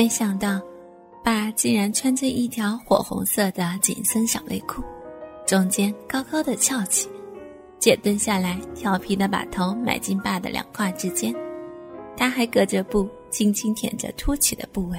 没想到，爸竟然穿着一条火红色的紧身小内裤，中间高高的翘起。姐蹲下来，调皮的把头埋进爸的两胯之间，他还隔着布轻轻舔着凸起的部位。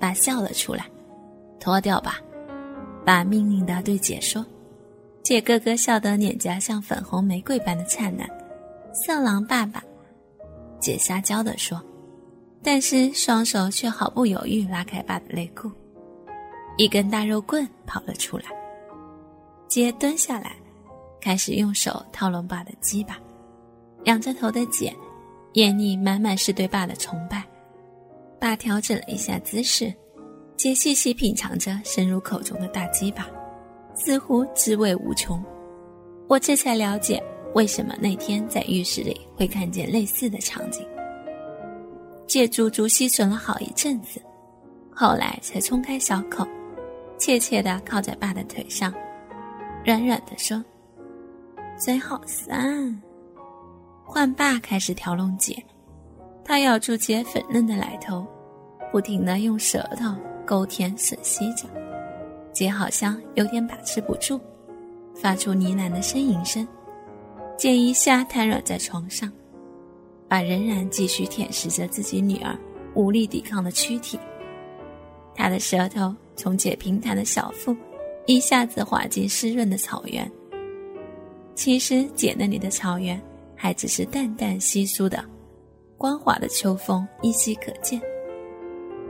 爸笑了出来，脱掉吧，爸命令的对姐说。姐咯咯笑得脸颊像粉红玫瑰般的灿烂，色狼爸爸，姐撒娇的说，但是双手却毫不犹豫拉开爸的内裤，一根大肉棍跑了出来。姐蹲下来，开始用手套拢爸的鸡巴，仰着头的姐，眼里满满是对爸的崇拜。爸调整了一下姿势，姐细细品尝着深入口中的大鸡巴。似乎滋味无穷，我这才了解为什么那天在浴室里会看见类似的场景。借足足吸吮了好一阵子，后来才冲开小口，怯怯地靠在爸的腿上，软软地说：“嘴好酸。”换爸开始调弄姐，他咬住姐粉嫩的奶头，不停地用舌头勾舔吮吸着。姐好像有点把持不住，发出呢喃的呻吟声。姐一下瘫软在床上，爸仍然继续舔舐着自己女儿无力抵抗的躯体。他的舌头从姐平坦的小腹一下子滑进湿润的草原。其实姐那里的草原还只是淡淡稀疏的，光滑的秋风依稀可见。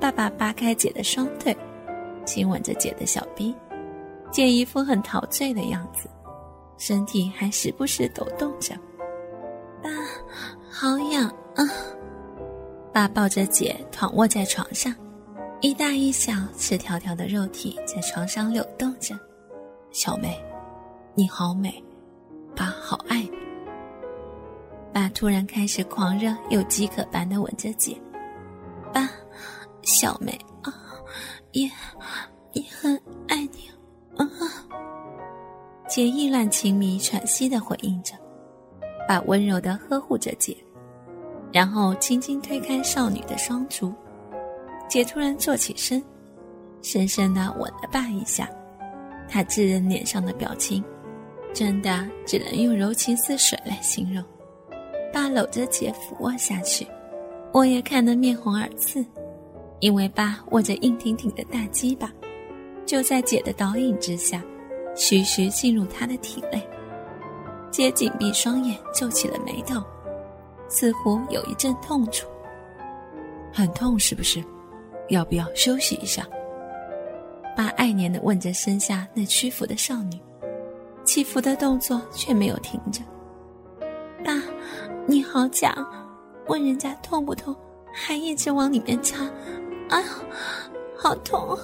爸爸扒开姐的双腿。亲吻着姐的小臂，姐一副很陶醉的样子，身体还时不时抖动着。好痒啊！爸抱着姐躺卧在床上，一大一小赤条条的肉体在床上扭动着。小梅，你好美，爸好爱你。爸突然开始狂热又饥渴般的吻着姐。爸，小梅啊。也也很爱你，啊！姐意乱情迷、喘息的回应着，把温柔的呵护着姐，然后轻轻推开少女的双足。姐突然坐起身，深深的吻了爸一下。她稚人脸上的表情，真的只能用柔情似水来形容。爸搂着姐俯卧下去，我也看得面红耳赤。因为爸握着硬挺挺的大鸡巴，就在姐的导引之下，徐徐进入他的体内。姐紧闭双眼，皱起了眉头，似乎有一阵痛楚。很痛是不是？要不要休息一下？爸爱怜的问着身下那屈服的少女，起伏的动作却没有停着。爸，你好假，问人家痛不痛，还一直往里面插。哎呀，好痛！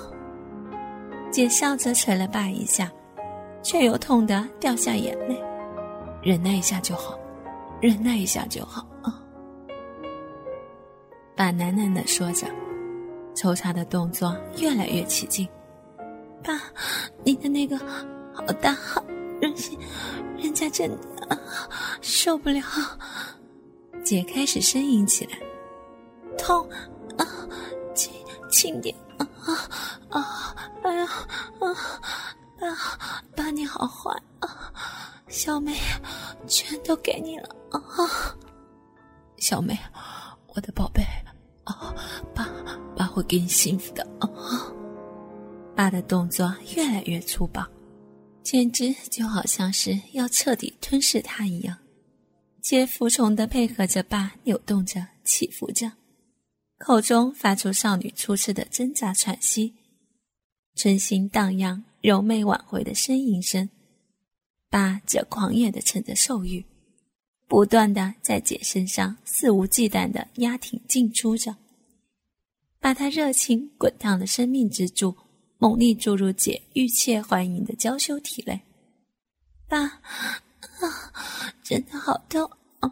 姐笑着捶了爸一下，却又痛得掉下眼泪。忍耐一下就好，忍耐一下就好！爸喃喃的说着，抽插的动作越来越起劲。爸，你的那个好大，好任性，人家真的受不了。姐开始呻吟起来，痛啊！轻轻点啊啊啊！哎呀啊！爸爸你好坏啊！小梅，全都给你了啊！小梅，我的宝贝！会给你幸福的啊！爸的动作越来越粗暴，简直就好像是要彻底吞噬他一样。姐服从的配合着爸，扭动着，起伏着。口中发出少女初次的挣扎喘息，春心荡漾、柔媚挽回的呻吟声。爸则狂野的趁着兽欲，不断的在姐身上肆无忌惮的压挺进出着，把他热情滚烫的生命之柱猛力注入姐欲切欢迎的娇羞体内。爸，啊，真的好痛啊！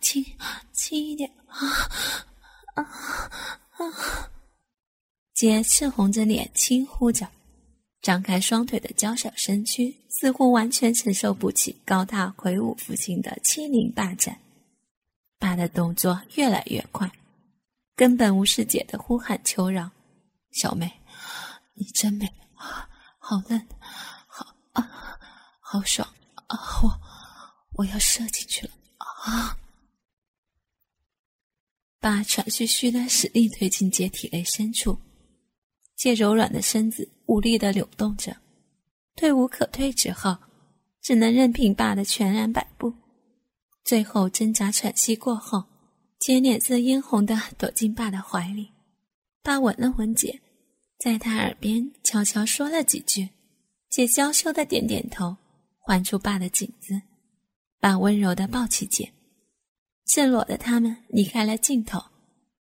轻轻一点啊！啊啊！姐赤红着脸轻呼着，张开双腿的娇小身躯似乎完全承受不起高大魁梧父亲的欺凌霸占。爸的动作越来越快，根本无视姐的呼喊求饶。小妹，你真美，好嫩，好啊，好爽啊！我我要射进去了啊！爸喘吁吁的使力推进姐体内深处，姐柔软的身子无力的扭动着，退无可退之后，只能任凭爸的全然摆布。最后挣扎喘息过后，姐脸色嫣红的躲进爸的怀里。爸吻了吻姐，在她耳边悄悄说了几句。姐娇羞的点点头，环住爸的颈子。爸温柔的抱起姐，赤裸的他们离开了镜头，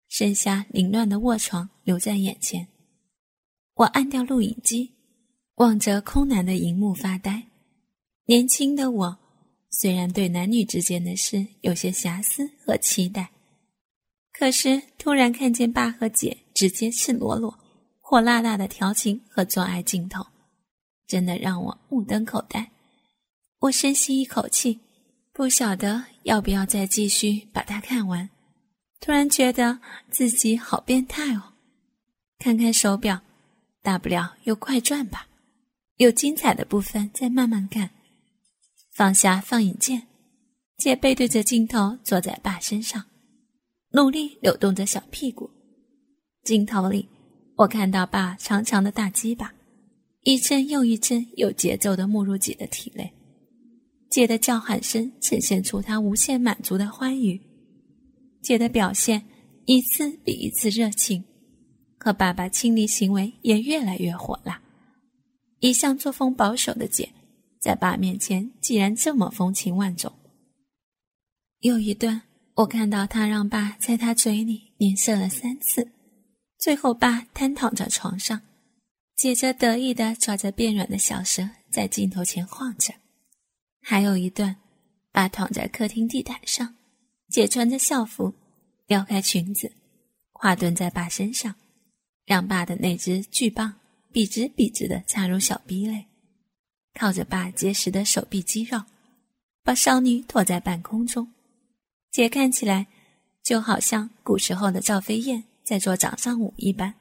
剩下凌乱的卧床留在眼前。我按掉录影机，望着空难的荧幕发呆。年轻的我，虽然对男女之间的事有些遐思和期待。可是，突然看见爸和姐直接赤裸裸、火辣辣的调情和做爱镜头，真的让我目瞪口呆。我深吸一口气，不晓得要不要再继续把它看完。突然觉得自己好变态哦！看看手表，大不了又快转吧，有精彩的部分再慢慢看。放下放映键，姐背对着镜头坐在爸身上。努力扭动着小屁股，镜头里，我看到爸长长的大鸡巴，一阵又一阵有节奏的没入姐的体内，姐的叫喊声呈现出她无限满足的欢愉，姐的表现一次比一次热情，和爸爸亲昵行为也越来越火辣。一向作风保守的姐，在爸面前竟然这么风情万种。又一段。我看到他让爸在他嘴里连射了三次，最后爸瘫躺在床上，姐着得意的抓着变软的小蛇在镜头前晃着。还有一段，爸躺在客厅地毯上，姐穿着校服，撩开裙子，跨蹲在爸身上，让爸的那只巨棒笔直笔直的插入小逼内，靠着爸结实的手臂肌肉，把少女托在半空中。姐看起来就好像古时候的赵飞燕在做掌上舞一般，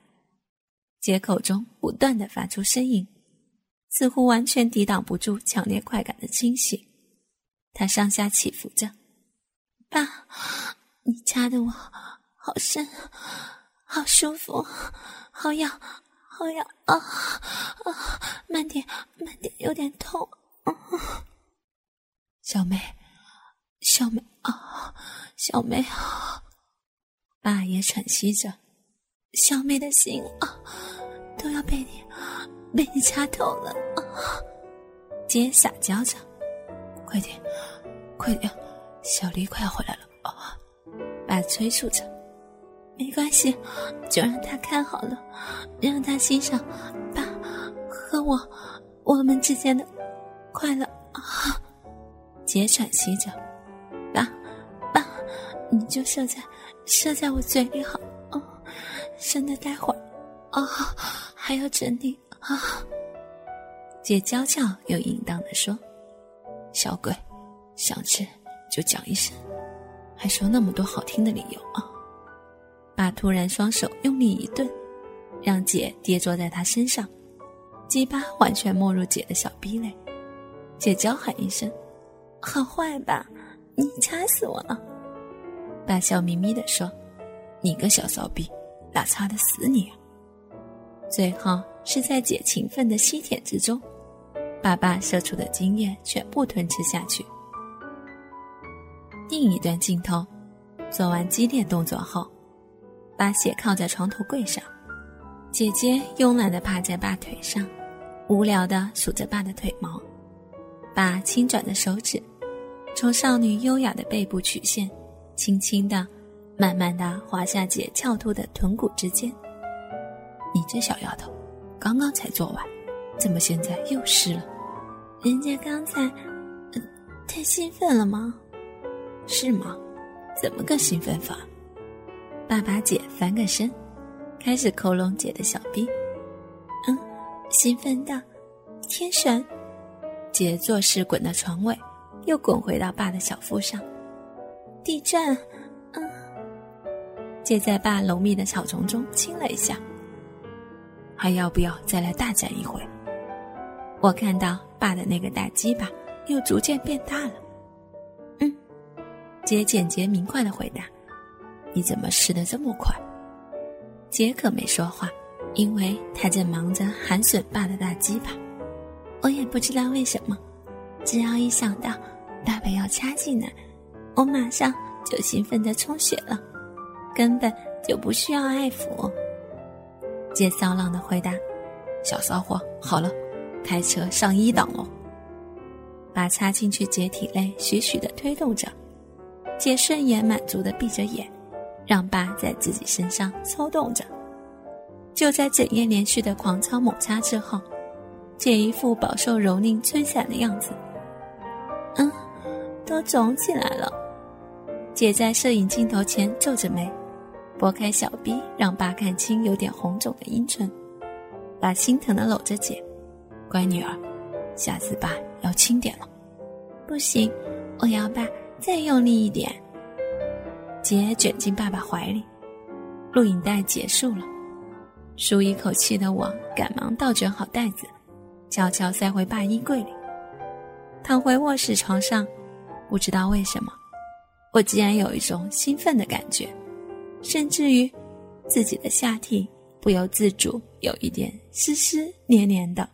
姐口中不断的发出声音，似乎完全抵挡不住强烈快感的侵袭。她上下起伏着，爸，你掐的我好深，好舒服，好痒，好痒啊啊！慢点，慢点，有点痛。小妹。小梅啊，小梅啊，爸也喘息着，小梅的心啊，都要被你被你掐透了啊！姐撒娇着，快点，快点，小丽快要回来了啊！爸催促着，没关系，就让他看好了，让他欣赏爸和我我们之间的快乐啊！姐喘息着。你就射在射在我嘴里好哦，省得待会儿哦还要整理啊。姐娇俏又淫荡的说：“小鬼，想吃就讲一声，还说那么多好听的理由啊。”爸突然双手用力一顿，让姐跌坐在他身上，鸡巴完全没入姐的小逼内。姐娇喊一声：“好坏吧，你掐死我了！”爸笑眯眯地说：“你个小骚逼，哪擦得死你啊？”最后是在姐勤奋的吸舔之中，爸爸射出的精液全部吞吃下去。另一段镜头，做完激烈动作后，把血靠在床头柜上，姐姐慵懒地趴在爸腿上，无聊地数着爸的腿毛。爸轻转的手指，从少女优雅的背部曲线。轻轻的，慢慢的滑下姐翘凸的臀骨之间。你这小丫头，刚刚才做完，怎么现在又湿了？人家刚才，嗯太兴奋了吗？是吗？怎么个兴奋法？爸把姐翻个身，开始抠拢姐的小臂。嗯，兴奋的，天神。姐做事滚到床尾，又滚回到爸的小腹上。地震，嗯，姐在爸浓密的草丛中亲了一下。还要不要再来大战一回？我看到爸的那个大鸡巴又逐渐变大了。嗯，姐简洁明快的回答：“你怎么湿的这么快？”姐可没说话，因为她正忙着含吮爸的大鸡巴。我也不知道为什么，只要一想到爸爸要插进来，我马上就兴奋的充血了，根本就不需要爱抚。姐骚浪的回答：“小骚货，好了，开车上一档喽。”把插进去姐体内，徐徐的推动着。姐顺眼满足的闭着眼，让爸在自己身上抽动着。就在整夜连续的狂操猛插之后。姐一副饱受蹂躏摧残的样子，嗯，都肿起来了。姐在摄影镜头前皱着眉，拨开小臂，让爸看清有点红肿的阴唇。爸心疼的搂着姐，乖女儿，下次爸要轻点了。不行，我要爸再用力一点。姐卷进爸爸怀里，录影带结束了，舒一口气的我赶忙倒卷好袋子。悄悄塞回爸衣柜里，躺回卧室床上，不知道为什么，我竟然有一种兴奋的感觉，甚至于自己的下体不由自主有一点湿湿黏黏的。